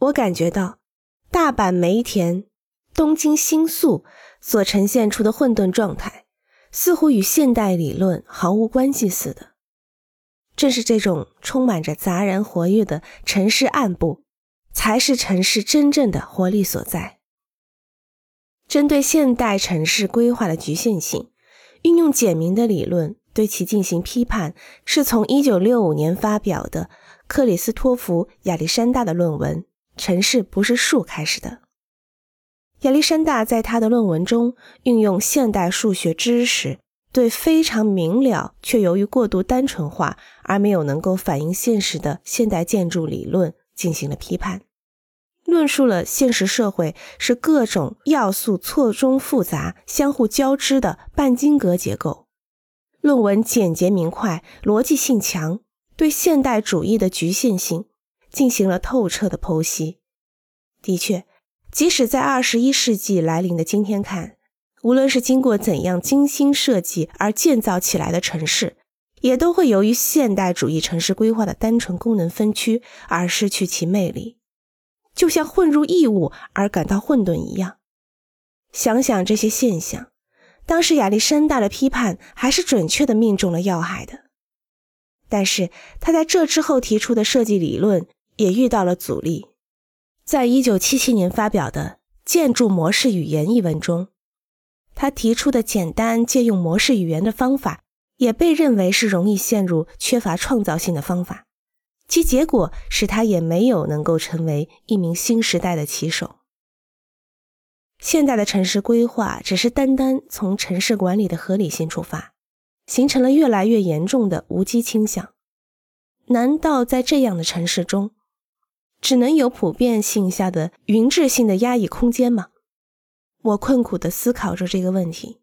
我感觉到大阪梅田、东京新宿所呈现出的混沌状态，似乎与现代理论毫无关系似的。正是这种充满着杂然活跃的城市暗部，才是城市真正的活力所在。针对现代城市规划的局限性，运用简明的理论对其进行批判，是从1965年发表的克里斯托弗·亚历山大的论文《城市不是树》开始的。亚历山大在他的论文中运用现代数学知识，对非常明了却由于过度单纯化而没有能够反映现实的现代建筑理论进行了批判。论述了现实社会是各种要素错综复杂、相互交织的半晶格结构。论文简洁明快，逻辑性强，对现代主义的局限性进行了透彻的剖析。的确，即使在二十一世纪来临的今天看，无论是经过怎样精心设计而建造起来的城市，也都会由于现代主义城市规划的单纯功能分区而失去其魅力。就像混入异物而感到混沌一样。想想这些现象，当时亚历山大的批判还是准确的命中了要害的。但是他在这之后提出的设计理论也遇到了阻力。在一九七七年发表的《建筑模式语言》一文中，他提出的简单借用模式语言的方法，也被认为是容易陷入缺乏创造性的方法。其结果使他也没有能够成为一名新时代的棋手。现代的城市规划只是单单从城市管理的合理性出发，形成了越来越严重的无机倾向。难道在这样的城市中，只能有普遍性下的云质性的压抑空间吗？我困苦地思考着这个问题。